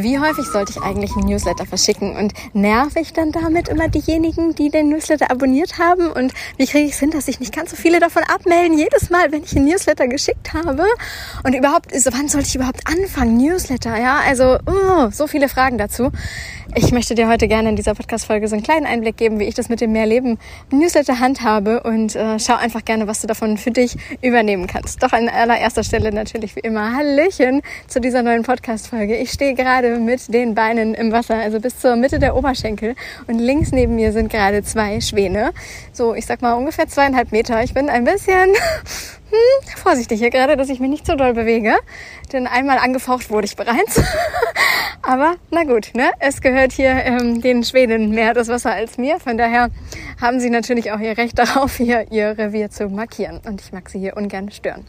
Wie häufig sollte ich eigentlich einen Newsletter verschicken und nerv ich dann damit immer diejenigen, die den Newsletter abonniert haben und wie kriege ich es hin, dass sich nicht ganz so viele davon abmelden, jedes Mal, wenn ich einen Newsletter geschickt habe und überhaupt, wann sollte ich überhaupt anfangen, Newsletter, ja, also oh, so viele Fragen dazu. Ich möchte dir heute gerne in dieser Podcast-Folge so einen kleinen Einblick geben, wie ich das mit dem Mehrleben Newsletter handhabe und äh, schau einfach gerne, was du davon für dich übernehmen kannst. Doch an allererster Stelle natürlich wie immer Hallöchen zu dieser neuen Podcast-Folge. Ich stehe gerade mit den Beinen im Wasser, also bis zur Mitte der Oberschenkel und links neben mir sind gerade zwei Schwäne. So, ich sag mal ungefähr zweieinhalb Meter. Ich bin ein bisschen hm, vorsichtig hier gerade, dass ich mich nicht so doll bewege, denn einmal angefaucht wurde ich bereits. Aber na gut, ne? es gehört hier ähm, den Schweden mehr das Wasser als mir. Von daher haben sie natürlich auch ihr Recht darauf, hier ihr Revier zu markieren. Und ich mag sie hier ungern stören.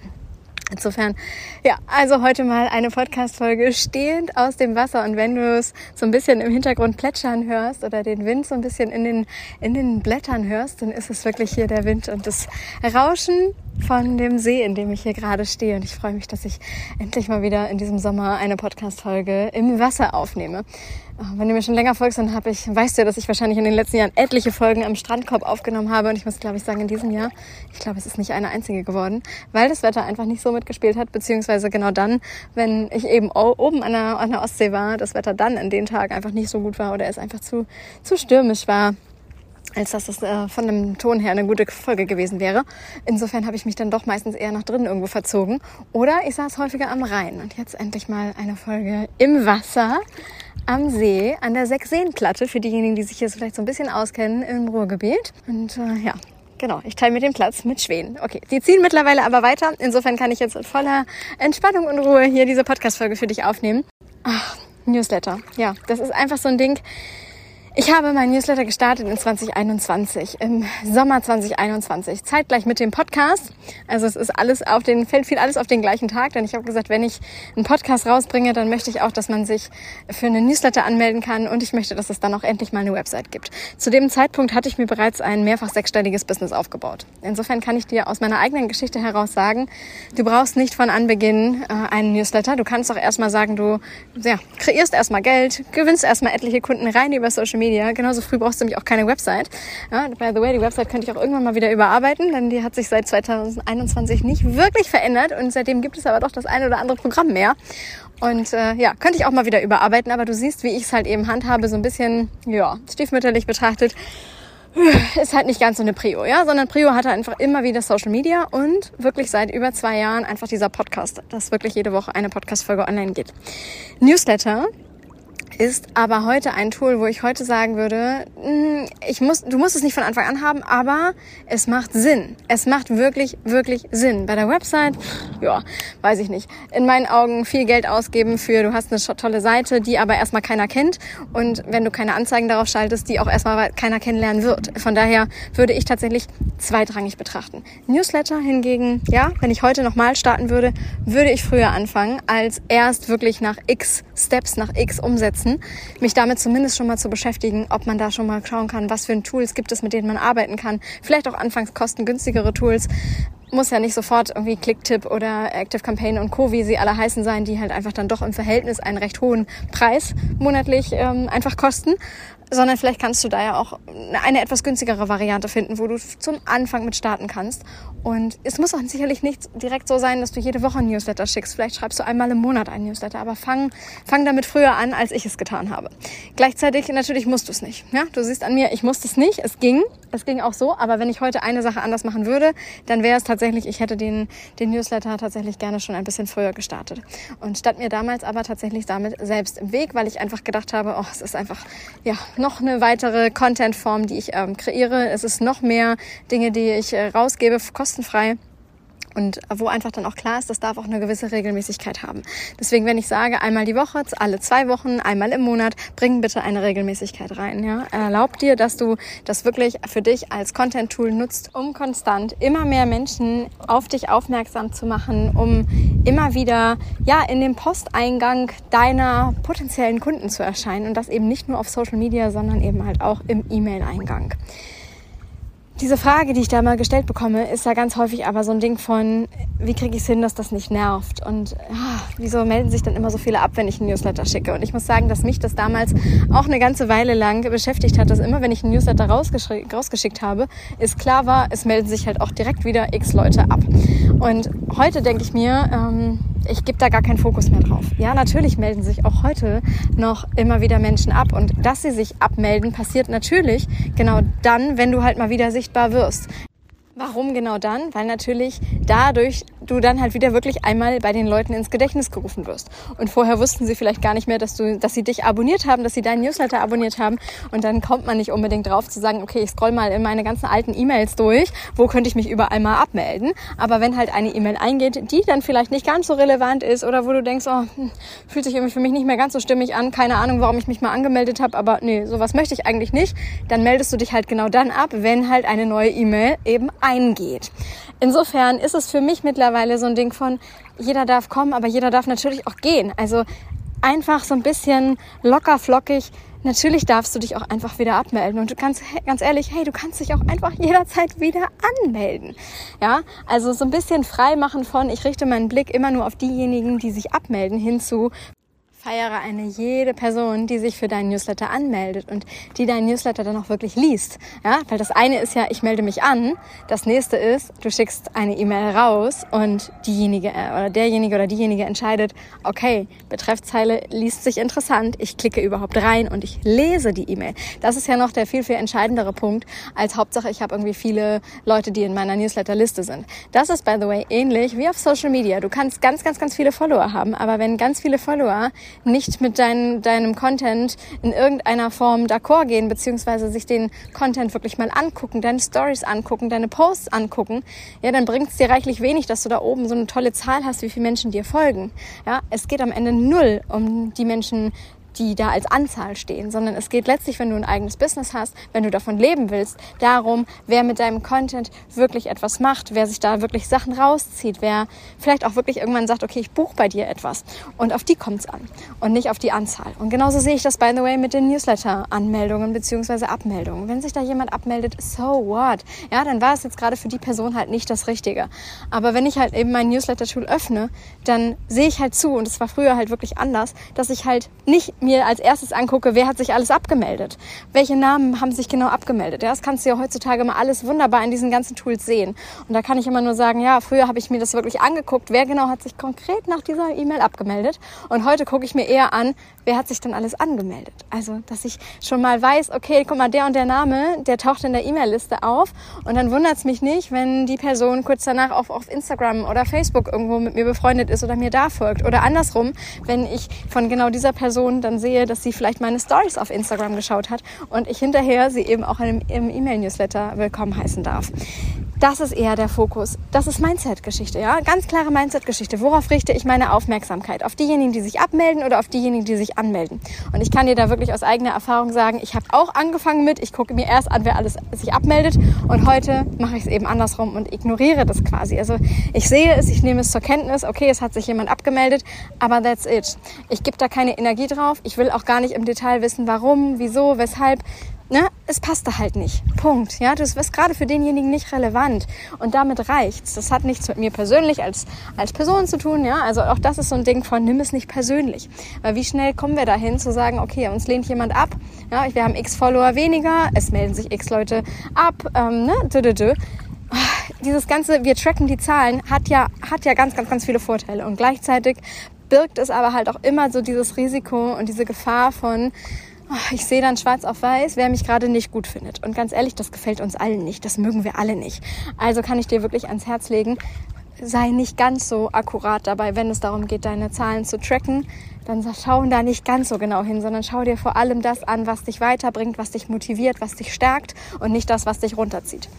Insofern, ja, also heute mal eine Podcast-Folge stehend aus dem Wasser. Und wenn du es so ein bisschen im Hintergrund plätschern hörst oder den Wind so ein bisschen in den, in den Blättern hörst, dann ist es wirklich hier der Wind und das Rauschen von dem See, in dem ich hier gerade stehe. Und ich freue mich, dass ich endlich mal wieder in diesem Sommer eine Podcast-Folge im Wasser aufnehme. Äh, wenn du mir schon länger folgst, dann habe ich, weißt du dass ich wahrscheinlich in den letzten Jahren etliche Folgen am Strandkorb aufgenommen habe. Und ich muss, glaube ich, sagen, in diesem Jahr, ich glaube, es ist nicht eine einzige geworden, weil das Wetter einfach nicht so mitgespielt hat, beziehungsweise genau dann, wenn ich eben oben an der, an der Ostsee war, das Wetter dann in den Tagen einfach nicht so gut war oder es einfach zu, zu stürmisch war als dass das äh, von dem Ton her eine gute Folge gewesen wäre. Insofern habe ich mich dann doch meistens eher nach drinnen irgendwo verzogen. Oder ich saß häufiger am Rhein. Und jetzt endlich mal eine Folge im Wasser, am See, an der Sechseenplatte, für diejenigen, die sich hier vielleicht so ein bisschen auskennen im Ruhrgebiet. Und äh, ja, Genau, ich teile mir den Platz mit Schweden. Okay, die ziehen mittlerweile aber weiter. Insofern kann ich jetzt in voller Entspannung und Ruhe hier diese Podcast-Folge für dich aufnehmen. Ach, Newsletter. Ja, das ist einfach so ein Ding. Ich habe mein Newsletter gestartet in 2021, im Sommer 2021, zeitgleich mit dem Podcast. Also es ist alles auf den, fällt viel alles auf den gleichen Tag, denn ich habe gesagt, wenn ich einen Podcast rausbringe, dann möchte ich auch, dass man sich für einen Newsletter anmelden kann und ich möchte, dass es dann auch endlich mal eine Website gibt. Zu dem Zeitpunkt hatte ich mir bereits ein mehrfach sechsstelliges Business aufgebaut. Insofern kann ich dir aus meiner eigenen Geschichte heraus sagen, du brauchst nicht von Anbeginn äh, einen Newsletter. Du kannst auch erstmal sagen, du ja, kreierst erstmal Geld, gewinnst erstmal etliche Kunden rein über Social Media Media. Genauso früh brauchst du nämlich auch keine Website. Ja, by the way, die Website könnte ich auch irgendwann mal wieder überarbeiten, denn die hat sich seit 2021 nicht wirklich verändert und seitdem gibt es aber doch das eine oder andere Programm mehr. Und äh, ja, könnte ich auch mal wieder überarbeiten, aber du siehst, wie ich es halt eben handhabe, so ein bisschen, ja, stiefmütterlich betrachtet ist halt nicht ganz so eine Prio, ja, sondern Prio hatte einfach immer wieder Social Media und wirklich seit über zwei Jahren einfach dieser Podcast, dass wirklich jede Woche eine Podcast-Folge online geht. Newsletter ist aber heute ein Tool, wo ich heute sagen würde, hm, ich muss, du musst es nicht von Anfang an haben, aber es macht Sinn. Es macht wirklich, wirklich Sinn. Bei der Website, ja, weiß ich nicht. In meinen Augen viel Geld ausgeben für, du hast eine tolle Seite, die aber erstmal keiner kennt. Und wenn du keine Anzeigen darauf schaltest, die auch erstmal keiner kennenlernen wird. Von daher würde ich tatsächlich zweitrangig betrachten. Newsletter hingegen, ja, wenn ich heute nochmal starten würde, würde ich früher anfangen, als erst wirklich nach x Steps, nach x Umsätzen setzen, mich damit zumindest schon mal zu beschäftigen, ob man da schon mal schauen kann, was für Tools gibt es, mit denen man arbeiten kann. Vielleicht auch anfangs kostengünstigere Tools. Muss ja nicht sofort irgendwie Clicktip oder Active Campaign und Co., wie sie alle heißen sein, die halt einfach dann doch im Verhältnis einen recht hohen Preis monatlich ähm, einfach kosten sondern vielleicht kannst du da ja auch eine etwas günstigere Variante finden, wo du zum Anfang mit starten kannst. Und es muss auch sicherlich nicht direkt so sein, dass du jede Woche ein Newsletter schickst. Vielleicht schreibst du einmal im Monat ein Newsletter, aber fang, fang damit früher an, als ich es getan habe. Gleichzeitig natürlich musst du es nicht. Ja, du siehst an mir, ich musste es nicht. Es ging, es ging auch so. Aber wenn ich heute eine Sache anders machen würde, dann wäre es tatsächlich, ich hätte den, den Newsletter tatsächlich gerne schon ein bisschen früher gestartet. Und statt mir damals aber tatsächlich damit selbst im Weg, weil ich einfach gedacht habe, oh, es ist einfach, ja, noch eine weitere Contentform, die ich ähm, kreiere. Es ist noch mehr Dinge, die ich äh, rausgebe, kostenfrei. Und wo einfach dann auch klar ist, das darf auch eine gewisse Regelmäßigkeit haben. Deswegen, wenn ich sage, einmal die Woche, alle zwei Wochen, einmal im Monat, bring bitte eine Regelmäßigkeit rein. Ja? Erlaub dir, dass du das wirklich für dich als Content-Tool nutzt, um konstant immer mehr Menschen auf dich aufmerksam zu machen, um immer wieder ja in dem Posteingang deiner potenziellen Kunden zu erscheinen und das eben nicht nur auf Social Media, sondern eben halt auch im E-Mail-Eingang. Diese Frage, die ich da mal gestellt bekomme, ist ja ganz häufig aber so ein Ding von, wie kriege ich es hin, dass das nicht nervt? Und ja, wieso melden sich dann immer so viele ab, wenn ich einen Newsletter schicke? Und ich muss sagen, dass mich das damals auch eine ganze Weile lang beschäftigt hat, dass immer, wenn ich einen Newsletter rausgeschickt habe, ist klar war, es melden sich halt auch direkt wieder x Leute ab. Und heute denke ich mir, ähm, ich gebe da gar keinen Fokus mehr drauf. Ja, natürlich melden sich auch heute noch immer wieder Menschen ab und dass sie sich abmelden, passiert natürlich genau dann, wenn du halt mal wieder sichtbar wirst. Warum genau dann? Weil natürlich dadurch du dann halt wieder wirklich einmal bei den Leuten ins Gedächtnis gerufen wirst. Und vorher wussten sie vielleicht gar nicht mehr, dass du, dass sie dich abonniert haben, dass sie deinen Newsletter abonniert haben. Und dann kommt man nicht unbedingt drauf zu sagen, okay, ich scroll mal in meine ganzen alten E-Mails durch, wo könnte ich mich überall mal abmelden. Aber wenn halt eine E-Mail eingeht, die dann vielleicht nicht ganz so relevant ist oder wo du denkst, oh, hm, fühlt sich irgendwie für mich nicht mehr ganz so stimmig an, keine Ahnung, warum ich mich mal angemeldet habe, aber nee, sowas möchte ich eigentlich nicht, dann meldest du dich halt genau dann ab, wenn halt eine neue E-Mail eben eingeht. Insofern ist es für mich mittlerweile so ein Ding von, jeder darf kommen, aber jeder darf natürlich auch gehen. Also einfach so ein bisschen locker flockig. Natürlich darfst du dich auch einfach wieder abmelden. Und du kannst, ganz ehrlich, hey, du kannst dich auch einfach jederzeit wieder anmelden. Ja, also so ein bisschen frei machen von, ich richte meinen Blick immer nur auf diejenigen, die sich abmelden, hinzu, Feiere eine jede Person, die sich für deinen Newsletter anmeldet und die deinen Newsletter dann auch wirklich liest. Ja, weil das eine ist ja, ich melde mich an. Das nächste ist, du schickst eine E-Mail raus und diejenige äh, oder derjenige oder diejenige entscheidet, okay, Betreffzeile liest sich interessant. Ich klicke überhaupt rein und ich lese die E-Mail. Das ist ja noch der viel, viel entscheidendere Punkt als Hauptsache, ich habe irgendwie viele Leute, die in meiner Newsletterliste sind. Das ist, by the way, ähnlich wie auf Social Media. Du kannst ganz, ganz, ganz viele Follower haben, aber wenn ganz viele Follower nicht mit dein, deinem Content in irgendeiner Form d'accord gehen, beziehungsweise sich den Content wirklich mal angucken, deine Stories angucken, deine Posts angucken, ja, dann bringt es dir reichlich wenig, dass du da oben so eine tolle Zahl hast, wie viele Menschen dir folgen. Ja, es geht am Ende null um die Menschen, die da als Anzahl stehen, sondern es geht letztlich, wenn du ein eigenes Business hast, wenn du davon leben willst, darum, wer mit deinem Content wirklich etwas macht, wer sich da wirklich Sachen rauszieht, wer vielleicht auch wirklich irgendwann sagt, okay, ich buche bei dir etwas. Und auf die kommt es an und nicht auf die Anzahl. Und genauso sehe ich das, by the way, mit den Newsletter-Anmeldungen bzw. Abmeldungen. Wenn sich da jemand abmeldet, so what? Ja, dann war es jetzt gerade für die Person halt nicht das Richtige. Aber wenn ich halt eben mein Newsletter-Tool öffne, dann sehe ich halt zu, und es war früher halt wirklich anders, dass ich halt nicht mir als erstes angucke, wer hat sich alles abgemeldet? Welche Namen haben sich genau abgemeldet? Das kannst du ja heutzutage mal alles wunderbar in diesen ganzen Tools sehen. Und da kann ich immer nur sagen, ja, früher habe ich mir das wirklich angeguckt, wer genau hat sich konkret nach dieser E-Mail abgemeldet. Und heute gucke ich mir eher an, wer hat sich dann alles angemeldet. Also, dass ich schon mal weiß, okay, guck mal, der und der Name, der taucht in der E-Mail-Liste auf. Und dann wundert es mich nicht, wenn die Person kurz danach auf, auf Instagram oder Facebook irgendwo mit mir befreundet ist oder mir da folgt. Oder andersrum, wenn ich von genau dieser Person dann sehe, dass sie vielleicht meine Stories auf Instagram geschaut hat und ich hinterher sie eben auch im E-Mail-Newsletter willkommen heißen darf. Das ist eher der Fokus. Das ist Mindset-Geschichte, ja? Ganz klare Mindset-Geschichte. Worauf richte ich meine Aufmerksamkeit? Auf diejenigen, die sich abmelden oder auf diejenigen, die sich anmelden? Und ich kann dir da wirklich aus eigener Erfahrung sagen, ich habe auch angefangen mit, ich gucke mir erst an, wer alles sich abmeldet und heute mache ich es eben andersrum und ignoriere das quasi. Also ich sehe es, ich nehme es zur Kenntnis, okay, es hat sich jemand abgemeldet, aber that's it. Ich gebe da keine Energie drauf. Ich will auch gar nicht im Detail wissen, warum, wieso, weshalb ne, es passte halt nicht. Punkt. Ja, das ist gerade für denjenigen nicht relevant. Und damit reicht's. Das hat nichts mit mir persönlich als, als Person zu tun. Ja, also auch das ist so ein Ding von nimm es nicht persönlich. Weil wie schnell kommen wir dahin zu sagen, okay, uns lehnt jemand ab. Ja, wir haben x Follower weniger. Es melden sich x Leute ab. Ähm, ne, dö, dö, dö. Dieses ganze, wir tracken die Zahlen, hat ja, hat ja ganz, ganz, ganz viele Vorteile. Und gleichzeitig birgt es aber halt auch immer so dieses Risiko und diese Gefahr von, ich sehe dann schwarz auf weiß, wer mich gerade nicht gut findet. Und ganz ehrlich, das gefällt uns allen nicht. Das mögen wir alle nicht. Also kann ich dir wirklich ans Herz legen, sei nicht ganz so akkurat dabei, wenn es darum geht, deine Zahlen zu tracken. Dann schau da nicht ganz so genau hin, sondern schau dir vor allem das an, was dich weiterbringt, was dich motiviert, was dich stärkt und nicht das, was dich runterzieht.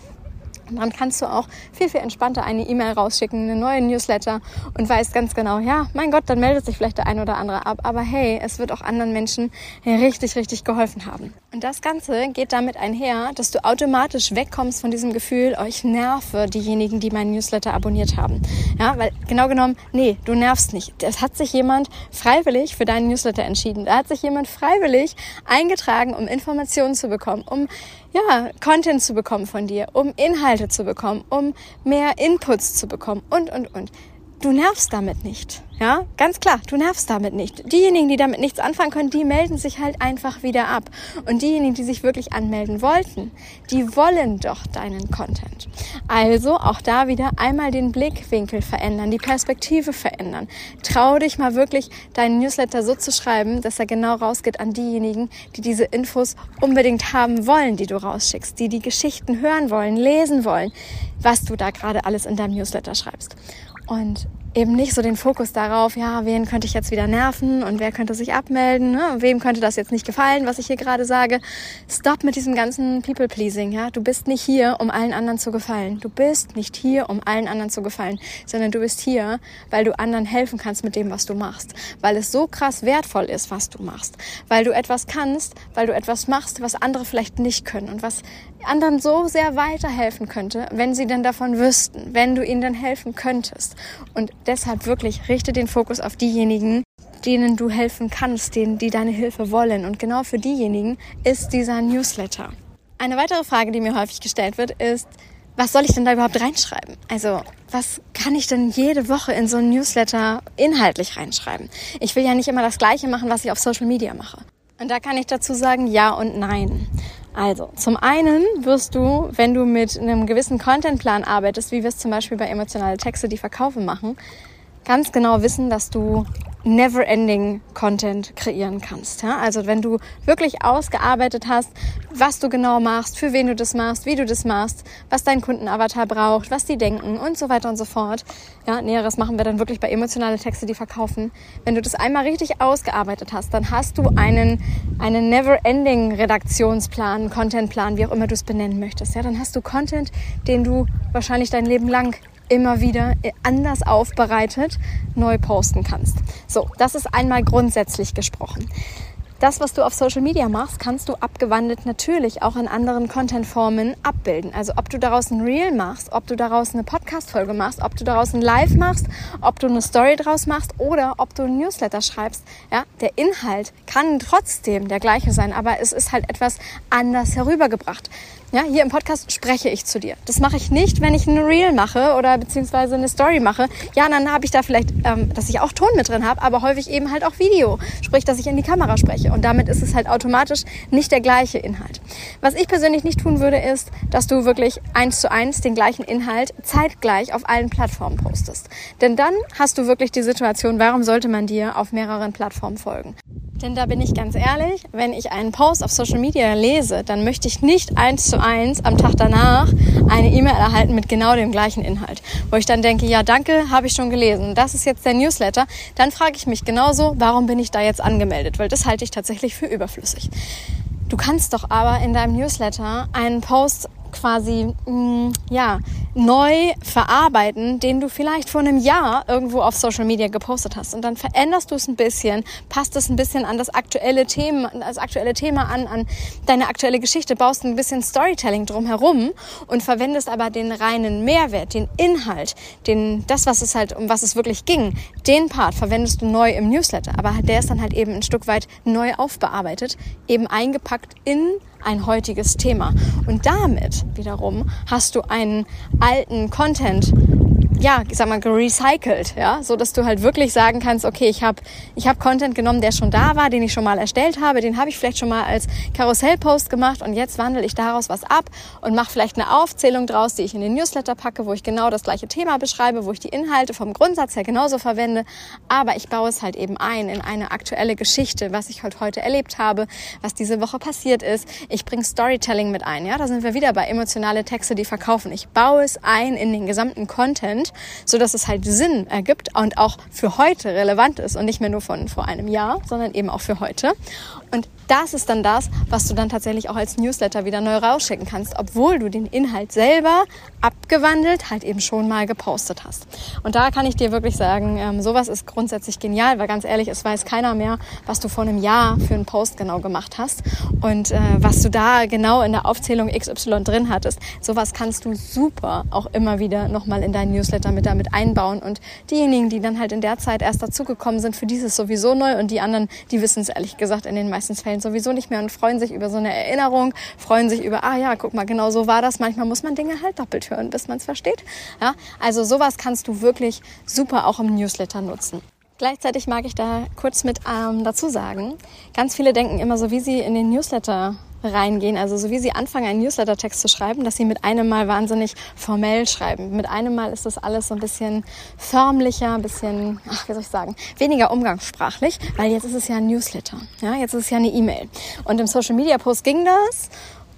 Dann kannst du auch viel, viel entspannter eine E-Mail rausschicken, eine neue Newsletter und weißt ganz genau, ja, mein Gott, dann meldet sich vielleicht der ein oder andere ab. Aber hey, es wird auch anderen Menschen richtig, richtig geholfen haben. Und das Ganze geht damit einher, dass du automatisch wegkommst von diesem Gefühl, oh, nerve diejenigen, die meinen Newsletter abonniert haben. Ja, weil genau genommen, nee, du nervst nicht. Es hat sich jemand freiwillig für deinen Newsletter entschieden. Da hat sich jemand freiwillig eingetragen, um Informationen zu bekommen, um ja, Content zu bekommen von dir, um Inhalte zu bekommen, um mehr Inputs zu bekommen und, und, und du nervst damit nicht. Ja, ganz klar, du nervst damit nicht. Diejenigen, die damit nichts anfangen können, die melden sich halt einfach wieder ab. Und diejenigen, die sich wirklich anmelden wollten, die wollen doch deinen Content. Also auch da wieder einmal den Blickwinkel verändern, die Perspektive verändern. Trau dich mal wirklich, deinen Newsletter so zu schreiben, dass er genau rausgeht an diejenigen, die diese Infos unbedingt haben wollen, die du rausschickst, die die Geschichten hören wollen, lesen wollen, was du da gerade alles in deinem Newsletter schreibst. Und eben nicht so den Fokus darauf, ja, wen könnte ich jetzt wieder nerven und wer könnte sich abmelden, ne? wem könnte das jetzt nicht gefallen, was ich hier gerade sage. Stop mit diesem ganzen People-Pleasing, ja. Du bist nicht hier, um allen anderen zu gefallen. Du bist nicht hier, um allen anderen zu gefallen, sondern du bist hier, weil du anderen helfen kannst mit dem, was du machst. Weil es so krass wertvoll ist, was du machst. Weil du etwas kannst, weil du etwas machst, was andere vielleicht nicht können und was anderen so sehr weiterhelfen könnte, wenn sie denn davon wüssten, wenn du ihnen dann helfen könntest. Und deshalb wirklich richte den Fokus auf diejenigen, denen du helfen kannst, denen, die deine Hilfe wollen. Und genau für diejenigen ist dieser Newsletter. Eine weitere Frage, die mir häufig gestellt wird, ist, was soll ich denn da überhaupt reinschreiben? Also, was kann ich denn jede Woche in so ein Newsletter inhaltlich reinschreiben? Ich will ja nicht immer das Gleiche machen, was ich auf Social Media mache. Und da kann ich dazu sagen, ja und nein. Also, zum einen wirst du, wenn du mit einem gewissen Contentplan arbeitest, wie wir es zum Beispiel bei emotionale Texte, die Verkaufe machen, ganz genau wissen, dass du never-ending Content kreieren kannst. Ja? Also wenn du wirklich ausgearbeitet hast, was du genau machst, für wen du das machst, wie du das machst, was dein Kundenavatar braucht, was die denken und so weiter und so fort. Ja, näheres machen wir dann wirklich bei emotionale Texte, die verkaufen. Wenn du das einmal richtig ausgearbeitet hast, dann hast du einen, einen never-ending Redaktionsplan, Contentplan, wie auch immer du es benennen möchtest. Ja, dann hast du Content, den du wahrscheinlich dein Leben lang immer wieder anders aufbereitet neu posten kannst. So, das ist einmal grundsätzlich gesprochen das, was du auf Social Media machst, kannst du abgewandelt natürlich auch in anderen Content-Formen abbilden. Also ob du daraus ein Reel machst, ob du daraus eine Podcast-Folge machst, ob du daraus ein Live machst, ob du eine Story draus machst oder ob du ein Newsletter schreibst. Ja, der Inhalt kann trotzdem der gleiche sein, aber es ist halt etwas anders herübergebracht. Ja, hier im Podcast spreche ich zu dir. Das mache ich nicht, wenn ich ein Reel mache oder beziehungsweise eine Story mache. Ja, dann habe ich da vielleicht, ähm, dass ich auch Ton mit drin habe, aber häufig eben halt auch Video. Sprich, dass ich in die Kamera spreche. Und damit ist es halt automatisch nicht der gleiche Inhalt. Was ich persönlich nicht tun würde, ist, dass du wirklich eins zu eins den gleichen Inhalt zeitgleich auf allen Plattformen postest. Denn dann hast du wirklich die Situation, warum sollte man dir auf mehreren Plattformen folgen? Denn da bin ich ganz ehrlich, wenn ich einen Post auf Social Media lese, dann möchte ich nicht eins zu eins am Tag danach eine E-Mail erhalten mit genau dem gleichen Inhalt. Wo ich dann denke, ja danke, habe ich schon gelesen. Das ist jetzt der Newsletter. Dann frage ich mich genauso, warum bin ich da jetzt angemeldet? Weil das halte ich tatsächlich für überflüssig. Du kannst doch aber in deinem Newsletter einen Post quasi mh, mm, ja neu verarbeiten, den du vielleicht vor einem Jahr irgendwo auf Social Media gepostet hast. Und dann veränderst du es ein bisschen, passt es ein bisschen an das aktuelle Thema, das aktuelle Thema an, an deine aktuelle Geschichte, baust ein bisschen Storytelling drumherum und verwendest aber den reinen Mehrwert, den Inhalt, den das was es halt um was es wirklich ging, den Part verwendest du neu im Newsletter, aber der ist dann halt eben ein Stück weit neu aufbearbeitet, eben eingepackt in ein heutiges Thema. Und damit wiederum hast du einen alten Content ja, ich sag mal, gerecycelt, ja, so dass du halt wirklich sagen kannst, okay, ich habe ich hab Content genommen, der schon da war, den ich schon mal erstellt habe, den habe ich vielleicht schon mal als Karussellpost gemacht und jetzt wandle ich daraus was ab und mache vielleicht eine Aufzählung draus, die ich in den Newsletter packe, wo ich genau das gleiche Thema beschreibe, wo ich die Inhalte vom Grundsatz her genauso verwende, aber ich baue es halt eben ein in eine aktuelle Geschichte, was ich halt heute erlebt habe, was diese Woche passiert ist. Ich bringe Storytelling mit ein, ja, da sind wir wieder bei emotionale Texte, die verkaufen. Ich baue es ein in den gesamten Content so dass es halt Sinn ergibt und auch für heute relevant ist und nicht mehr nur von vor einem Jahr, sondern eben auch für heute. Und das ist dann das, was du dann tatsächlich auch als Newsletter wieder neu rausschicken kannst, obwohl du den Inhalt selber abgewandelt halt eben schon mal gepostet hast. Und da kann ich dir wirklich sagen, ähm, sowas ist grundsätzlich genial, weil ganz ehrlich, es weiß keiner mehr, was du vor einem Jahr für einen Post genau gemacht hast und äh, du da genau in der Aufzählung XY drin hattest. Sowas kannst du super auch immer wieder nochmal in deinen Newsletter mit damit einbauen und diejenigen, die dann halt in der Zeit erst dazugekommen sind, für dieses sowieso neu und die anderen, die wissen es ehrlich gesagt in den meisten Fällen sowieso nicht mehr und freuen sich über so eine Erinnerung, freuen sich über, ah ja, guck mal, genau so war das. Manchmal muss man Dinge halt doppelt hören, bis man es versteht. Ja, also sowas kannst du wirklich super auch im Newsletter nutzen. Gleichzeitig mag ich da kurz mit ähm, dazu sagen, ganz viele denken immer so, wie sie in den Newsletter reingehen, also so wie sie anfangen, einen Newsletter-Text zu schreiben, dass sie mit einem Mal wahnsinnig formell schreiben. Mit einem Mal ist das alles so ein bisschen förmlicher, ein bisschen, ach, wie soll ich sagen, weniger umgangssprachlich, weil jetzt ist es ja ein Newsletter, ja, jetzt ist es ja eine E-Mail. Und im Social-Media-Post ging das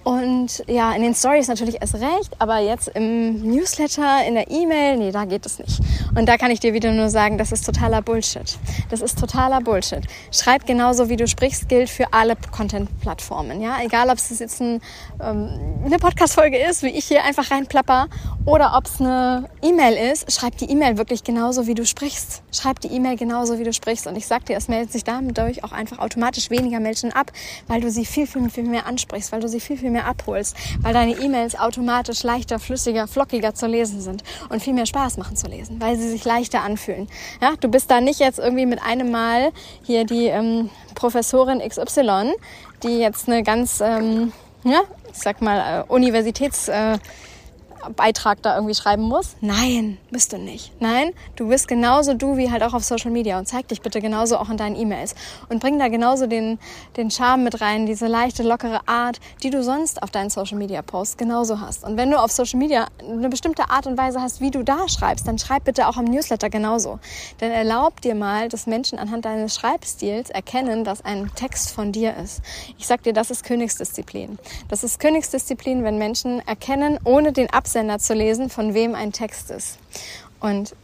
und ja, in den Stories natürlich erst recht, aber jetzt im Newsletter, in der E-Mail, nee, da geht es nicht. Und da kann ich dir wieder nur sagen, das ist totaler Bullshit. Das ist totaler Bullshit. Schreib genauso, wie du sprichst, gilt für alle Content-Plattformen. Ja, egal, ob es jetzt ein, ähm, eine Podcast-Folge ist, wie ich hier einfach reinplapper, oder ob es eine E-Mail ist, schreib die E-Mail wirklich genauso, wie du sprichst. Schreib die E-Mail genauso, wie du sprichst. Und ich sag dir, es meldet sich dadurch auch einfach automatisch weniger Menschen ab, weil du sie viel, viel, viel mehr ansprichst, weil du sie viel, viel mehr abholst, weil deine E-Mails automatisch leichter, flüssiger, flockiger zu lesen sind und viel mehr Spaß machen zu lesen, weil sie sich leichter anfühlen. Ja, du bist da nicht jetzt irgendwie mit einem Mal hier die ähm, Professorin XY, die jetzt eine ganz, ähm, ja, ich sag mal, äh, Universitäts... Äh, Beitrag da irgendwie schreiben muss. Nein, bist du nicht. Nein, du bist genauso du wie halt auch auf Social Media und zeig dich bitte genauso auch in deinen E-Mails und bring da genauso den, den Charme mit rein, diese leichte, lockere Art, die du sonst auf deinen Social Media Posts genauso hast. Und wenn du auf Social Media eine bestimmte Art und Weise hast, wie du da schreibst, dann schreib bitte auch am Newsletter genauso. Denn erlaub dir mal, dass Menschen anhand deines Schreibstils erkennen, dass ein Text von dir ist. Ich sag dir, das ist Königsdisziplin. Das ist Königsdisziplin, wenn Menschen erkennen, ohne den Absatz Absender zu lesen, von wem ein Text ist. Und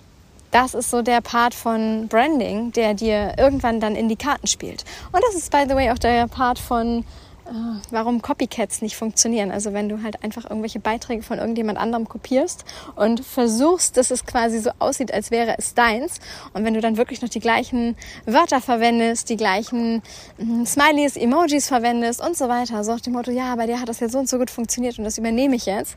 das ist so der Part von Branding, der dir irgendwann dann in die Karten spielt. Und das ist, by the way, auch der Part von äh, warum Copycats nicht funktionieren. Also wenn du halt einfach irgendwelche Beiträge von irgendjemand anderem kopierst und versuchst, dass es quasi so aussieht, als wäre es deins. Und wenn du dann wirklich noch die gleichen Wörter verwendest, die gleichen hm, Smileys, Emojis verwendest und so weiter, so nach dem Motto, ja, bei dir hat das ja so und so gut funktioniert und das übernehme ich jetzt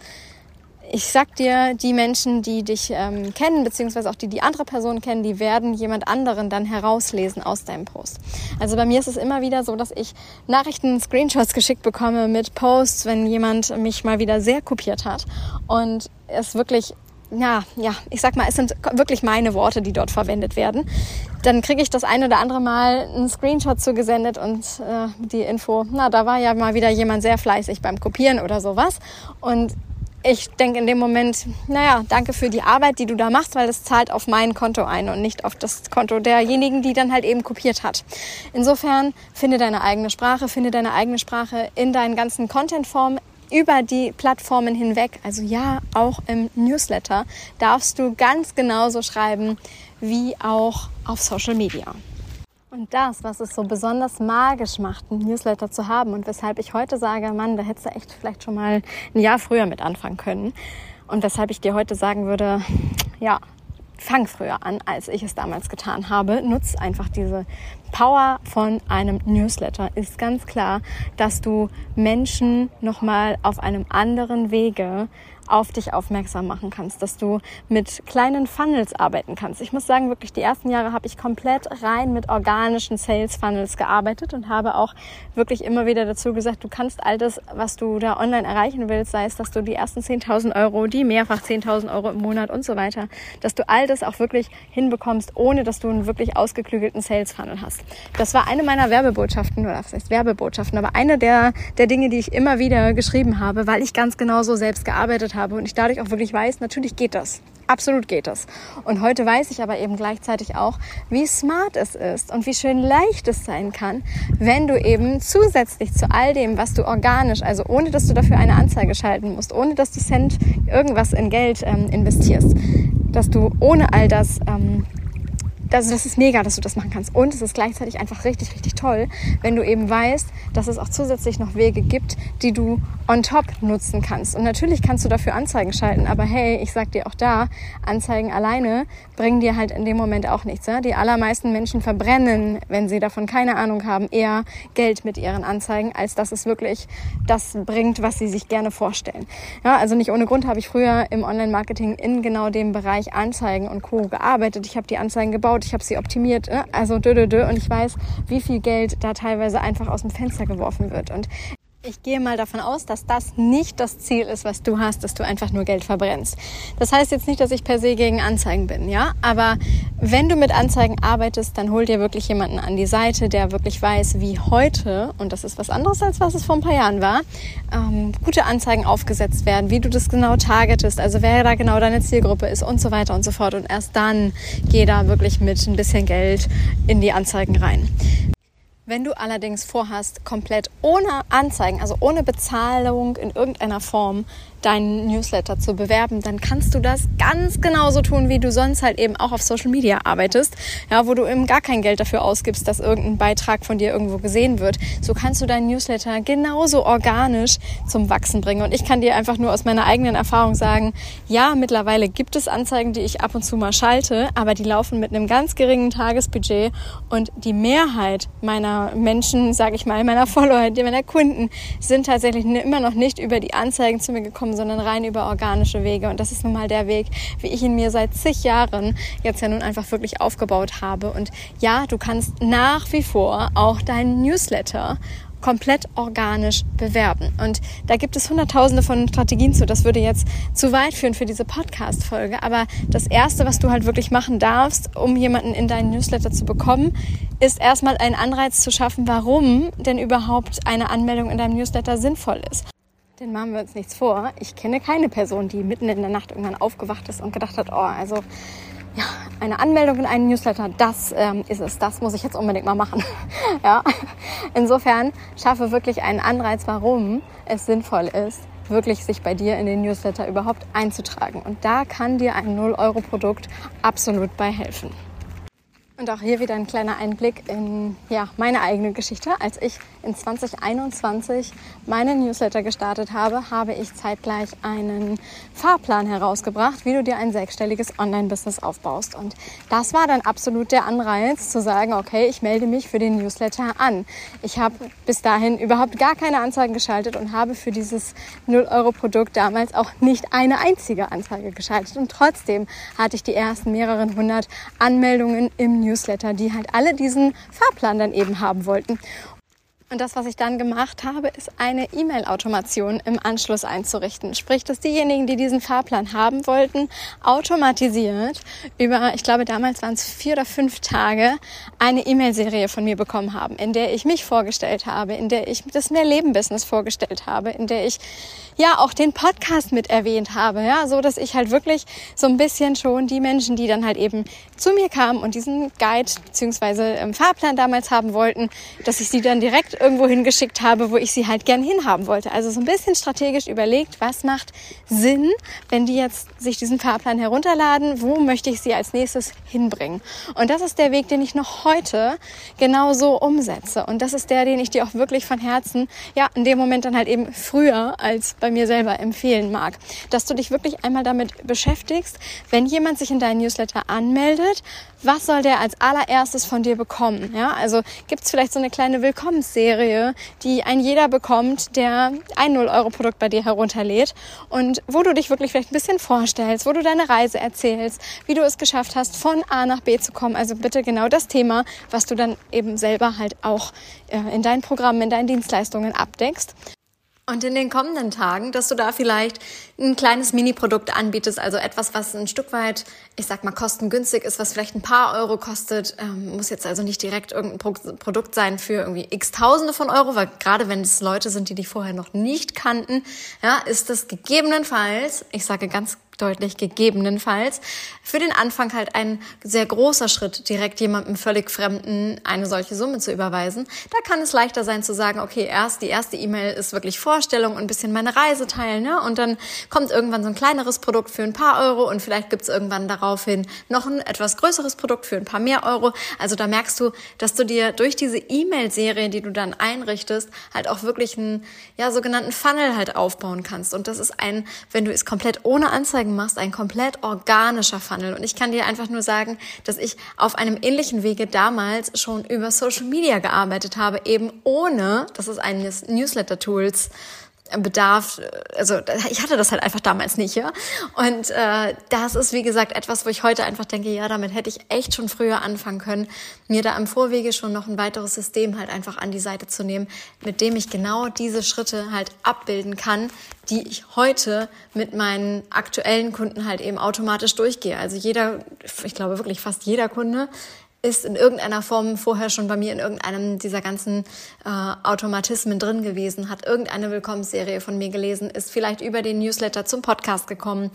ich sag dir, die Menschen, die dich ähm, kennen, beziehungsweise auch die die andere Person kennen, die werden jemand anderen dann herauslesen aus deinem Post. Also bei mir ist es immer wieder so, dass ich Nachrichten, Screenshots geschickt bekomme mit Posts, wenn jemand mich mal wieder sehr kopiert hat und es wirklich ja, ja, ich sag mal, es sind wirklich meine Worte, die dort verwendet werden. Dann kriege ich das ein oder andere Mal einen Screenshot zugesendet und äh, die Info, na, da war ja mal wieder jemand sehr fleißig beim Kopieren oder sowas. Und ich denke in dem Moment, naja, danke für die Arbeit, die du da machst, weil das zahlt auf mein Konto ein und nicht auf das Konto derjenigen, die dann halt eben kopiert hat. Insofern finde deine eigene Sprache, finde deine eigene Sprache in deinen ganzen Contentformen über die Plattformen hinweg. Also ja, auch im Newsletter darfst du ganz genauso schreiben wie auch auf Social Media. Und das, was es so besonders magisch macht, einen Newsletter zu haben und weshalb ich heute sage, Mann, da hättest du echt vielleicht schon mal ein Jahr früher mit anfangen können. Und weshalb ich dir heute sagen würde, ja, fang früher an, als ich es damals getan habe. Nutz einfach diese Power von einem Newsletter. Ist ganz klar, dass du Menschen nochmal auf einem anderen Wege auf dich aufmerksam machen kannst, dass du mit kleinen Funnels arbeiten kannst. Ich muss sagen, wirklich die ersten Jahre habe ich komplett rein mit organischen Sales Funnels gearbeitet und habe auch wirklich immer wieder dazu gesagt, du kannst all das, was du da online erreichen willst, sei es, dass du die ersten 10.000 Euro, die mehrfach 10.000 Euro im Monat und so weiter, dass du all das auch wirklich hinbekommst, ohne dass du einen wirklich ausgeklügelten Sales Funnel hast. Das war eine meiner Werbebotschaften, oder was heißt Werbebotschaften, aber eine der, der Dinge, die ich immer wieder geschrieben habe, weil ich ganz genau so selbst gearbeitet habe habe und ich dadurch auch wirklich weiß, natürlich geht das. Absolut geht das. Und heute weiß ich aber eben gleichzeitig auch, wie smart es ist und wie schön leicht es sein kann, wenn du eben zusätzlich zu all dem, was du organisch, also ohne dass du dafür eine Anzeige schalten musst, ohne dass du Cent irgendwas in Geld ähm, investierst, dass du ohne all das ähm, das, das ist mega, dass du das machen kannst. Und es ist gleichzeitig einfach richtig, richtig toll, wenn du eben weißt, dass es auch zusätzlich noch Wege gibt, die du on top nutzen kannst. Und natürlich kannst du dafür Anzeigen schalten, aber hey, ich sag dir auch da, Anzeigen alleine bringen dir halt in dem Moment auch nichts. Ja? Die allermeisten Menschen verbrennen, wenn sie davon keine Ahnung haben, eher Geld mit ihren Anzeigen, als dass es wirklich das bringt, was sie sich gerne vorstellen. Ja, also nicht ohne Grund habe ich früher im Online-Marketing in genau dem Bereich Anzeigen und Co. gearbeitet. Ich habe die Anzeigen gebaut, ich habe sie optimiert, ne? also dö, dö, dö, und ich weiß, wie viel Geld da teilweise einfach aus dem Fenster geworfen wird. Und ich gehe mal davon aus, dass das nicht das Ziel ist, was du hast, dass du einfach nur Geld verbrennst. Das heißt jetzt nicht, dass ich per se gegen Anzeigen bin, ja. Aber wenn du mit Anzeigen arbeitest, dann hol dir wirklich jemanden an die Seite, der wirklich weiß, wie heute, und das ist was anderes als was es vor ein paar Jahren war, ähm, gute Anzeigen aufgesetzt werden, wie du das genau targetest, also wer da genau deine Zielgruppe ist und so weiter und so fort. Und erst dann geh da wirklich mit ein bisschen Geld in die Anzeigen rein. Wenn du allerdings vorhast, komplett ohne Anzeigen, also ohne Bezahlung in irgendeiner Form deinen Newsletter zu bewerben, dann kannst du das ganz genauso tun, wie du sonst halt eben auch auf Social Media arbeitest, ja, wo du eben gar kein Geld dafür ausgibst, dass irgendein Beitrag von dir irgendwo gesehen wird. So kannst du deinen Newsletter genauso organisch zum Wachsen bringen. Und ich kann dir einfach nur aus meiner eigenen Erfahrung sagen, ja, mittlerweile gibt es Anzeigen, die ich ab und zu mal schalte, aber die laufen mit einem ganz geringen Tagesbudget und die Mehrheit meiner Menschen, sage ich mal, meiner Follower, meiner Kunden sind tatsächlich immer noch nicht über die Anzeigen zu mir gekommen, sondern rein über organische Wege. Und das ist nun mal der Weg, wie ich ihn mir seit zig Jahren jetzt ja nun einfach wirklich aufgebaut habe. Und ja, du kannst nach wie vor auch deinen Newsletter komplett organisch bewerben. Und da gibt es hunderttausende von Strategien zu. Das würde jetzt zu weit führen für diese Podcast-Folge. Aber das erste, was du halt wirklich machen darfst, um jemanden in deinen Newsletter zu bekommen, ist erstmal einen Anreiz zu schaffen, warum denn überhaupt eine Anmeldung in deinem Newsletter sinnvoll ist. Denn machen wir uns nichts vor. Ich kenne keine Person, die mitten in der Nacht irgendwann aufgewacht ist und gedacht hat, oh, also ja, eine Anmeldung in einen Newsletter, das ähm, ist es. Das muss ich jetzt unbedingt mal machen. ja. Insofern schaffe wirklich einen Anreiz, warum es sinnvoll ist, wirklich sich bei dir in den Newsletter überhaupt einzutragen. Und da kann dir ein 0-Euro-Produkt absolut bei helfen. Und auch hier wieder ein kleiner Einblick in ja, meine eigene Geschichte. Als ich in 2021 meinen Newsletter gestartet habe, habe ich zeitgleich einen Fahrplan herausgebracht, wie du dir ein sechsstelliges Online-Business aufbaust. Und das war dann absolut der Anreiz zu sagen, okay, ich melde mich für den Newsletter an. Ich habe bis dahin überhaupt gar keine Anzeigen geschaltet und habe für dieses 0-Euro-Produkt damals auch nicht eine einzige Anzeige geschaltet. Und trotzdem hatte ich die ersten mehreren hundert Anmeldungen im Newsletter Newsletter, die halt alle diesen Fahrplan dann eben haben wollten. Und das, was ich dann gemacht habe, ist eine E-Mail-Automation im Anschluss einzurichten. Sprich, dass diejenigen, die diesen Fahrplan haben wollten, automatisiert über, ich glaube, damals waren es vier oder fünf Tage, eine E-Mail-Serie von mir bekommen haben, in der ich mich vorgestellt habe, in der ich das Mehrleben-Business vorgestellt habe, in der ich ja auch den Podcast mit erwähnt habe, ja, so dass ich halt wirklich so ein bisschen schon die Menschen, die dann halt eben zu mir kamen und diesen Guide beziehungsweise ähm, Fahrplan damals haben wollten, dass ich sie dann direkt irgendwo hingeschickt habe, wo ich sie halt gern hinhaben wollte. Also so ein bisschen strategisch überlegt, was macht Sinn, wenn die jetzt sich diesen Fahrplan herunterladen, wo möchte ich sie als nächstes hinbringen. Und das ist der Weg, den ich noch heute genauso umsetze. Und das ist der, den ich dir auch wirklich von Herzen, ja, in dem Moment dann halt eben früher als bei mir selber empfehlen mag. Dass du dich wirklich einmal damit beschäftigst, wenn jemand sich in deinen Newsletter anmeldet, was soll der als allererstes von dir bekommen? Ja, also gibt es vielleicht so eine kleine Willkommensserie, die ein jeder bekommt, der ein 0-Euro-Produkt bei dir herunterlädt und wo du dich wirklich vielleicht ein bisschen vorstellst, wo du deine Reise erzählst, wie du es geschafft hast, von A nach B zu kommen. Also bitte genau das Thema, was du dann eben selber halt auch äh, in deinen Programmen, in deinen Dienstleistungen abdeckst. Und in den kommenden Tagen, dass du da vielleicht ein kleines Mini-Produkt anbietest, also etwas, was ein Stück weit, ich sag mal, kostengünstig ist, was vielleicht ein paar Euro kostet, ähm, muss jetzt also nicht direkt irgendein Pro Produkt sein für irgendwie x Tausende von Euro, weil gerade wenn es Leute sind, die dich vorher noch nicht kannten, ja, ist das gegebenenfalls, ich sage ganz deutlich gegebenenfalls. Für den Anfang halt ein sehr großer Schritt, direkt jemandem völlig Fremden eine solche Summe zu überweisen. Da kann es leichter sein zu sagen, okay, erst die erste E-Mail ist wirklich Vorstellung und ein bisschen meine Reise teilen, ne? Und dann kommt irgendwann so ein kleineres Produkt für ein paar Euro und vielleicht gibt's irgendwann daraufhin noch ein etwas größeres Produkt für ein paar mehr Euro. Also da merkst du, dass du dir durch diese E-Mail-Serie, die du dann einrichtest, halt auch wirklich einen ja, sogenannten Funnel halt aufbauen kannst. Und das ist ein, wenn du es komplett ohne Anzeigen machst, ein komplett organischer Funnel. Und ich kann dir einfach nur sagen, dass ich auf einem ähnlichen Wege damals schon über Social Media gearbeitet habe, eben ohne, das ist eines Newsletter-Tools, Bedarf, also ich hatte das halt einfach damals nicht, ja. Und äh, das ist, wie gesagt, etwas, wo ich heute einfach denke, ja, damit hätte ich echt schon früher anfangen können, mir da im Vorwege schon noch ein weiteres System halt einfach an die Seite zu nehmen, mit dem ich genau diese Schritte halt abbilden kann, die ich heute mit meinen aktuellen Kunden halt eben automatisch durchgehe. Also jeder, ich glaube wirklich fast jeder Kunde ist in irgendeiner Form vorher schon bei mir in irgendeinem dieser ganzen äh, Automatismen drin gewesen, hat irgendeine Willkommensserie von mir gelesen, ist vielleicht über den Newsletter zum Podcast gekommen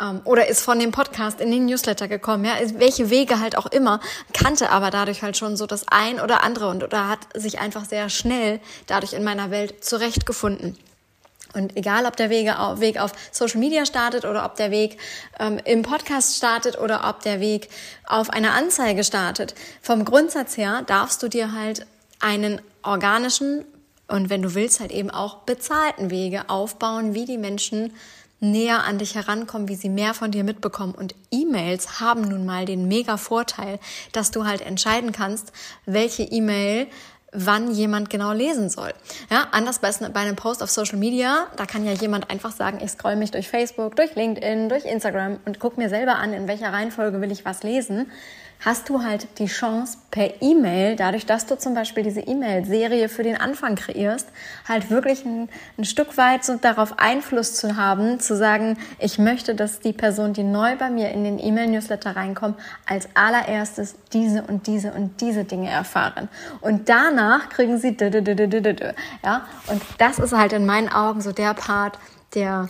ähm, oder ist von dem Podcast in den Newsletter gekommen, ja, welche Wege halt auch immer, kannte aber dadurch halt schon so das ein oder andere und oder hat sich einfach sehr schnell dadurch in meiner Welt zurechtgefunden. Und egal, ob der Wege Weg auf Social Media startet oder ob der Weg ähm, im Podcast startet oder ob der Weg auf einer Anzeige startet, vom Grundsatz her darfst du dir halt einen organischen und wenn du willst halt eben auch bezahlten Wege aufbauen, wie die Menschen näher an dich herankommen, wie sie mehr von dir mitbekommen. Und E-Mails haben nun mal den mega Vorteil, dass du halt entscheiden kannst, welche E-Mail wann jemand genau lesen soll. Ja, anders bei, einem Post auf Social Media, da kann ja jemand einfach sagen, ich scroll mich durch Facebook, durch LinkedIn, durch Instagram und guck mir selber an, in welcher Reihenfolge will ich was lesen hast du halt die Chance per E-Mail, dadurch, dass du zum Beispiel diese E-Mail-Serie für den Anfang kreierst, halt wirklich ein, ein Stück weit so darauf Einfluss zu haben, zu sagen, ich möchte, dass die Person, die neu bei mir in den E-Mail-Newsletter reinkommt, als allererstes diese und diese und diese Dinge erfahren. Und danach kriegen sie ja, und das ist halt in meinen Augen so der Part, der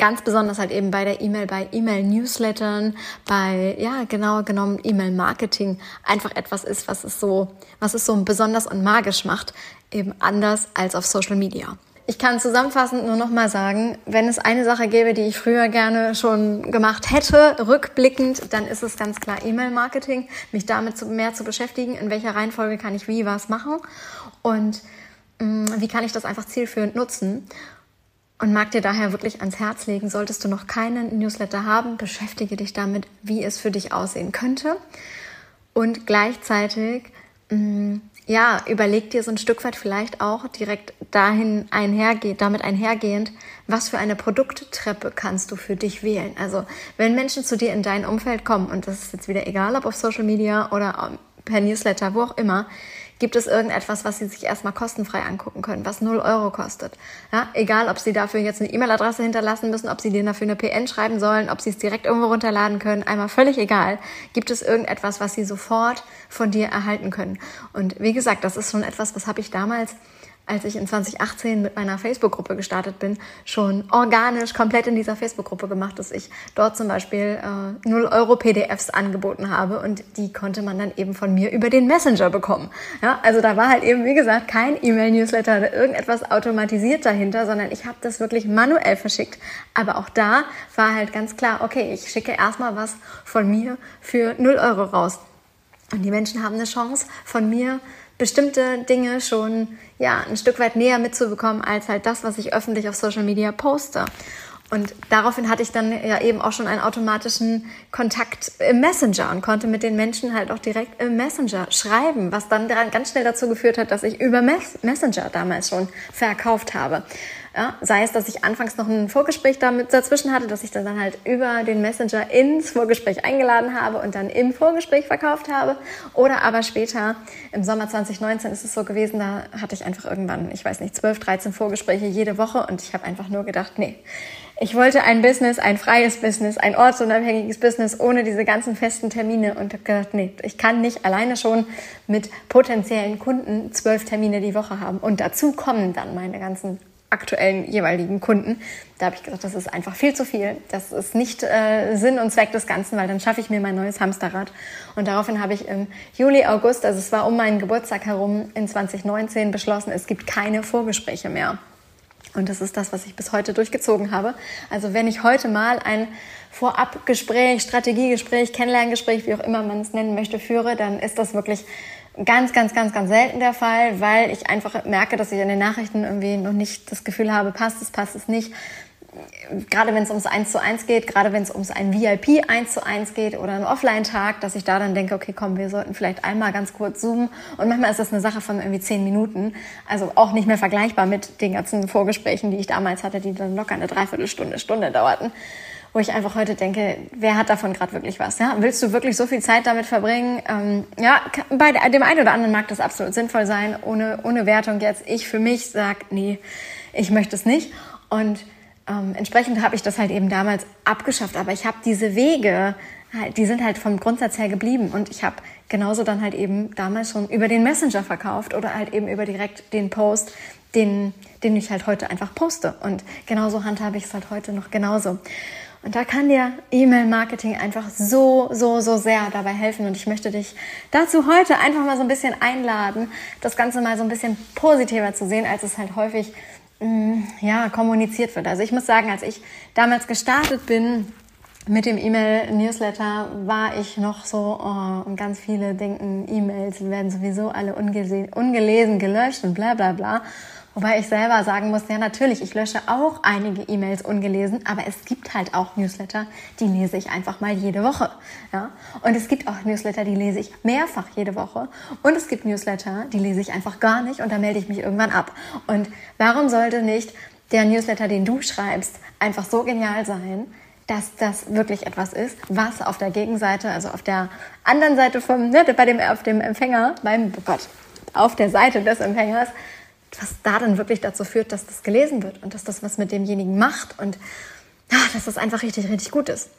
ganz besonders halt eben bei der E-Mail, bei E-Mail-Newslettern, bei, ja, genau genommen E-Mail-Marketing einfach etwas ist, was es so, was es so besonders und magisch macht, eben anders als auf Social Media. Ich kann zusammenfassend nur noch mal sagen, wenn es eine Sache gäbe, die ich früher gerne schon gemacht hätte, rückblickend, dann ist es ganz klar E-Mail-Marketing, mich damit mehr zu beschäftigen, in welcher Reihenfolge kann ich wie was machen und mh, mm, wie kann ich das einfach zielführend nutzen und mag dir daher wirklich ans Herz legen, solltest du noch keinen Newsletter haben, beschäftige dich damit, wie es für dich aussehen könnte. Und gleichzeitig, mh, mm, ja, überleg dir so ein Stück weit vielleicht auch direkt dahin einhergeht, damit einhergehend, was für eine Produkttreppe kannst du für dich wählen. Also, wenn Menschen zu dir in dein Umfeld kommen, und das ist jetzt wieder egal, ob auf Social Media oder per Newsletter, wo auch immer, Gibt es irgendetwas, was Sie sich erstmal kostenfrei angucken können, was 0 Euro kostet? Ja, egal, ob Sie dafür jetzt eine E-Mail-Adresse hinterlassen müssen, ob Sie denen dafür eine PN schreiben sollen, ob Sie es direkt irgendwo runterladen können, einmal völlig egal. Gibt es irgendetwas, was Sie sofort von dir erhalten können? Und wie gesagt, das ist schon etwas, was habe ich damals als ich in 2018 mit meiner Facebook-Gruppe gestartet bin, schon organisch komplett in dieser Facebook-Gruppe gemacht, dass ich dort zum Beispiel äh, 0 Euro PDFs angeboten habe und die konnte man dann eben von mir über den Messenger bekommen. Ja, also da war halt eben, wie gesagt, kein E-Mail-Newsletter oder irgendetwas automatisiert dahinter, sondern ich habe das wirklich manuell verschickt. Aber auch da war halt ganz klar, okay, ich schicke erstmal was von mir für 0 Euro raus. Und die Menschen haben eine Chance, von mir bestimmte Dinge schon ja ein Stück weit näher mitzubekommen als halt das, was ich öffentlich auf Social Media poste. Und daraufhin hatte ich dann ja eben auch schon einen automatischen Kontakt im Messenger und konnte mit den Menschen halt auch direkt im Messenger schreiben, was dann ganz schnell dazu geführt hat, dass ich über Messenger damals schon verkauft habe. Ja, sei es, dass ich anfangs noch ein Vorgespräch damit dazwischen hatte, dass ich dann halt über den Messenger ins Vorgespräch eingeladen habe und dann im Vorgespräch verkauft habe. Oder aber später, im Sommer 2019 ist es so gewesen, da hatte ich einfach irgendwann, ich weiß nicht, 12, 13 Vorgespräche jede Woche und ich habe einfach nur gedacht, nee, ich wollte ein Business, ein freies Business, ein ortsunabhängiges Business ohne diese ganzen festen Termine und habe gedacht, nee, ich kann nicht alleine schon mit potenziellen Kunden zwölf Termine die Woche haben. Und dazu kommen dann meine ganzen aktuellen jeweiligen Kunden. Da habe ich gesagt, das ist einfach viel zu viel. Das ist nicht äh, Sinn und Zweck des Ganzen, weil dann schaffe ich mir mein neues Hamsterrad. Und daraufhin habe ich im Juli, August, also es war um meinen Geburtstag herum in 2019 beschlossen, es gibt keine Vorgespräche mehr. Und das ist das, was ich bis heute durchgezogen habe. Also wenn ich heute mal ein Vorabgespräch, Strategiegespräch, Kennenlerngespräch, wie auch immer man es nennen möchte, führe, dann ist das wirklich ganz, ganz, ganz, ganz selten der Fall, weil ich einfach merke, dass ich in den Nachrichten irgendwie noch nicht das Gefühl habe, passt es, passt es nicht. Gerade wenn es ums Eins zu eins geht, gerade wenn es ums ein VIP Eins zu eins geht oder einen Offline-Tag, dass ich da dann denke, okay, komm, wir sollten vielleicht einmal ganz kurz zoomen. Und manchmal ist das eine Sache von irgendwie zehn Minuten. Also auch nicht mehr vergleichbar mit den ganzen Vorgesprächen, die ich damals hatte, die dann locker eine Dreiviertelstunde, Stunde dauerten wo ich einfach heute denke, wer hat davon gerade wirklich was? Ja? Willst du wirklich so viel Zeit damit verbringen? Ähm, ja, bei dem einen oder anderen mag das absolut sinnvoll sein, ohne, ohne Wertung jetzt. Ich für mich sage, nee, ich möchte es nicht. Und ähm, entsprechend habe ich das halt eben damals abgeschafft. Aber ich habe diese Wege, halt, die sind halt vom Grundsatz her geblieben. Und ich habe genauso dann halt eben damals schon über den Messenger verkauft oder halt eben über direkt den Post, den, den ich halt heute einfach poste. Und genauso handhabe ich es halt heute noch genauso. Und da kann dir E-Mail-Marketing einfach so, so, so sehr dabei helfen. Und ich möchte dich dazu heute einfach mal so ein bisschen einladen, das Ganze mal so ein bisschen positiver zu sehen, als es halt häufig mm, ja, kommuniziert wird. Also ich muss sagen, als ich damals gestartet bin, mit dem E-Mail-Newsletter war ich noch so, oh, und ganz viele denken, E-Mails werden sowieso alle ungelesen, gelöscht und bla bla bla. Wobei ich selber sagen muss, ja natürlich, ich lösche auch einige E-Mails ungelesen, aber es gibt halt auch Newsletter, die lese ich einfach mal jede Woche. Ja? Und es gibt auch Newsletter, die lese ich mehrfach jede Woche. Und es gibt Newsletter, die lese ich einfach gar nicht und da melde ich mich irgendwann ab. Und warum sollte nicht der Newsletter, den du schreibst, einfach so genial sein, dass das wirklich etwas ist, was auf der Gegenseite, also auf der anderen Seite vom, ne, bei dem, auf dem Empfänger, beim, oh Gott, auf der Seite des Empfängers was da dann wirklich dazu führt, dass das gelesen wird und dass das was mit demjenigen macht und ja, dass das einfach richtig, richtig gut ist.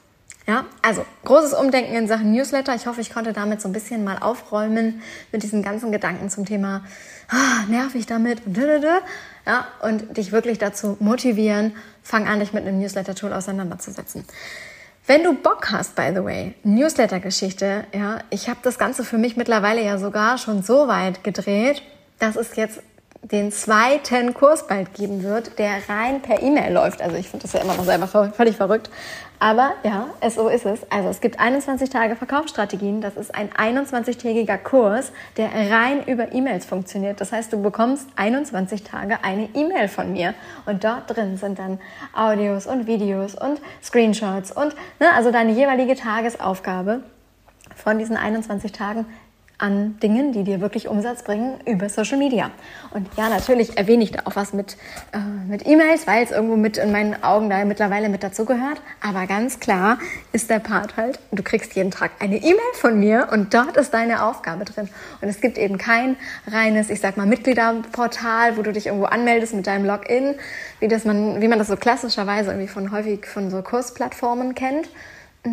Ja, also großes Umdenken in Sachen Newsletter. Ich hoffe, ich konnte damit so ein bisschen mal aufräumen mit diesen ganzen Gedanken zum Thema ah, nervig damit und ja, und dich wirklich dazu motivieren, fang an, dich mit einem Newsletter-Tool auseinanderzusetzen. Wenn du Bock hast, by the way, Newsletter-Geschichte, ja, ich habe das Ganze für mich mittlerweile ja sogar schon so weit gedreht, dass es jetzt den zweiten Kurs bald geben wird, der rein per E-Mail läuft. Also ich finde das ja immer noch selber völlig verrückt. Aber ja, so ist es. Also es gibt 21 Tage Verkaufsstrategien. Das ist ein 21-tägiger Kurs, der rein über E-Mails funktioniert. Das heißt, du bekommst 21 Tage eine E-Mail von mir. Und dort drin sind dann Audios und Videos und Screenshots und ne, also deine jeweilige Tagesaufgabe von diesen 21 Tagen an Dingen, die dir wirklich Umsatz bringen über Social Media. Und ja, natürlich erwähne ich da auch was mit, äh, mit E-Mails, weil es irgendwo mit in meinen Augen da mittlerweile mit dazugehört. Aber ganz klar ist der Part halt, du kriegst jeden Tag eine E-Mail von mir und dort ist deine Aufgabe drin. Und es gibt eben kein reines, ich sag mal, Mitgliederportal, wo du dich irgendwo anmeldest mit deinem Login, wie, das man, wie man das so klassischerweise irgendwie von häufig von so Kursplattformen kennt,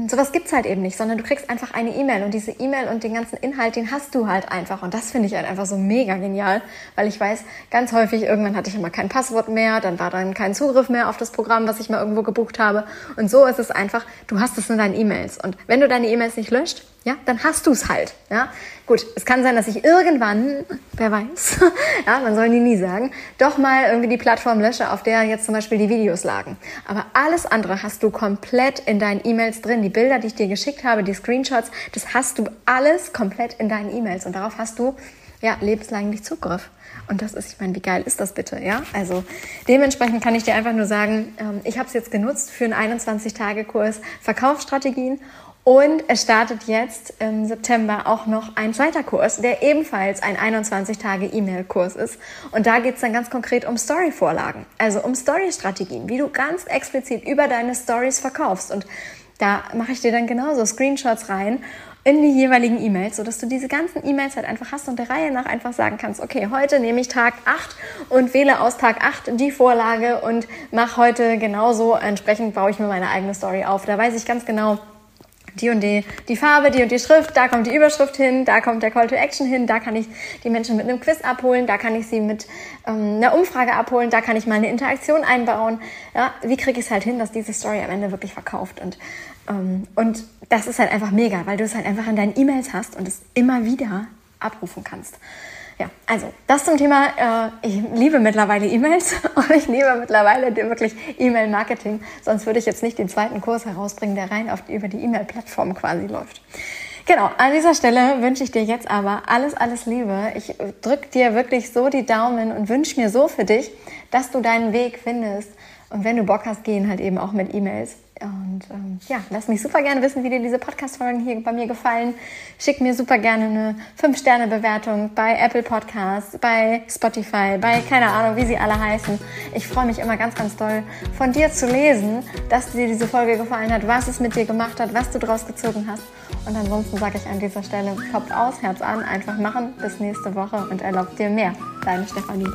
sowas gibt's halt eben nicht, sondern du kriegst einfach eine E-Mail und diese E-Mail und den ganzen Inhalt, den hast du halt einfach. Und das finde ich halt einfach so mega genial, weil ich weiß, ganz häufig irgendwann hatte ich immer kein Passwort mehr, dann war dann kein Zugriff mehr auf das Programm, was ich mal irgendwo gebucht habe. Und so ist es einfach, du hast es in deinen E-Mails. Und wenn du deine E-Mails nicht löscht, ja, dann hast du es halt. Ja, gut, es kann sein, dass ich irgendwann, wer weiß, ja, man soll nie nie sagen, doch mal irgendwie die Plattform lösche, auf der jetzt zum Beispiel die Videos lagen. Aber alles andere hast du komplett in deinen E-Mails drin. Die Bilder, die ich dir geschickt habe, die Screenshots, das hast du alles komplett in deinen E-Mails und darauf hast du ja lebenslang nicht Zugriff. Und das ist, ich meine, wie geil ist das bitte, ja? Also dementsprechend kann ich dir einfach nur sagen, ähm, ich habe es jetzt genutzt für einen 21-Tage-Kurs Verkaufsstrategien und es startet jetzt im September auch noch ein zweiter Kurs, der ebenfalls ein 21-Tage-E-Mail-Kurs ist. Und da geht es dann ganz konkret um Story-Vorlagen, also um Story-Strategien, wie du ganz explizit über deine Stories verkaufst. Und da mache ich dir dann genauso Screenshots rein in die jeweiligen E-Mails, sodass du diese ganzen E-Mails halt einfach hast und der Reihe nach einfach sagen kannst, okay, heute nehme ich Tag 8 und wähle aus Tag 8 die Vorlage und mache heute genauso, entsprechend baue ich mir meine eigene Story auf. Da weiß ich ganz genau, die und die, die Farbe, die und die Schrift, da kommt die Überschrift hin, da kommt der Call to Action hin, da kann ich die Menschen mit einem Quiz abholen, da kann ich sie mit ähm, einer Umfrage abholen, da kann ich mal eine Interaktion einbauen. Ja, wie kriege ich es halt hin, dass diese Story am Ende wirklich verkauft? Und, ähm, und das ist halt einfach mega, weil du es halt einfach in deinen E-Mails hast und es immer wieder abrufen kannst. Ja, also das zum Thema, äh, ich liebe mittlerweile E-Mails und ich liebe mittlerweile wirklich E-Mail-Marketing. Sonst würde ich jetzt nicht den zweiten Kurs herausbringen, der rein auf, über die E-Mail-Plattform quasi läuft. Genau, an dieser Stelle wünsche ich dir jetzt aber alles, alles Liebe. Ich drücke dir wirklich so die Daumen und wünsche mir so für dich, dass du deinen Weg findest. Und wenn du Bock hast, gehen halt eben auch mit E-Mails. Und ähm, ja, lass mich super gerne wissen, wie dir diese Podcast-Folgen hier bei mir gefallen. Schick mir super gerne eine 5-Sterne-Bewertung bei Apple Podcasts, bei Spotify, bei keine Ahnung, wie sie alle heißen. Ich freue mich immer ganz, ganz doll, von dir zu lesen, dass dir diese Folge gefallen hat, was es mit dir gemacht hat, was du draus gezogen hast. Und ansonsten sage ich an dieser Stelle, Kopf aus, Herz an, einfach machen. Bis nächste Woche und erlaubt dir mehr. Deine Stefanie.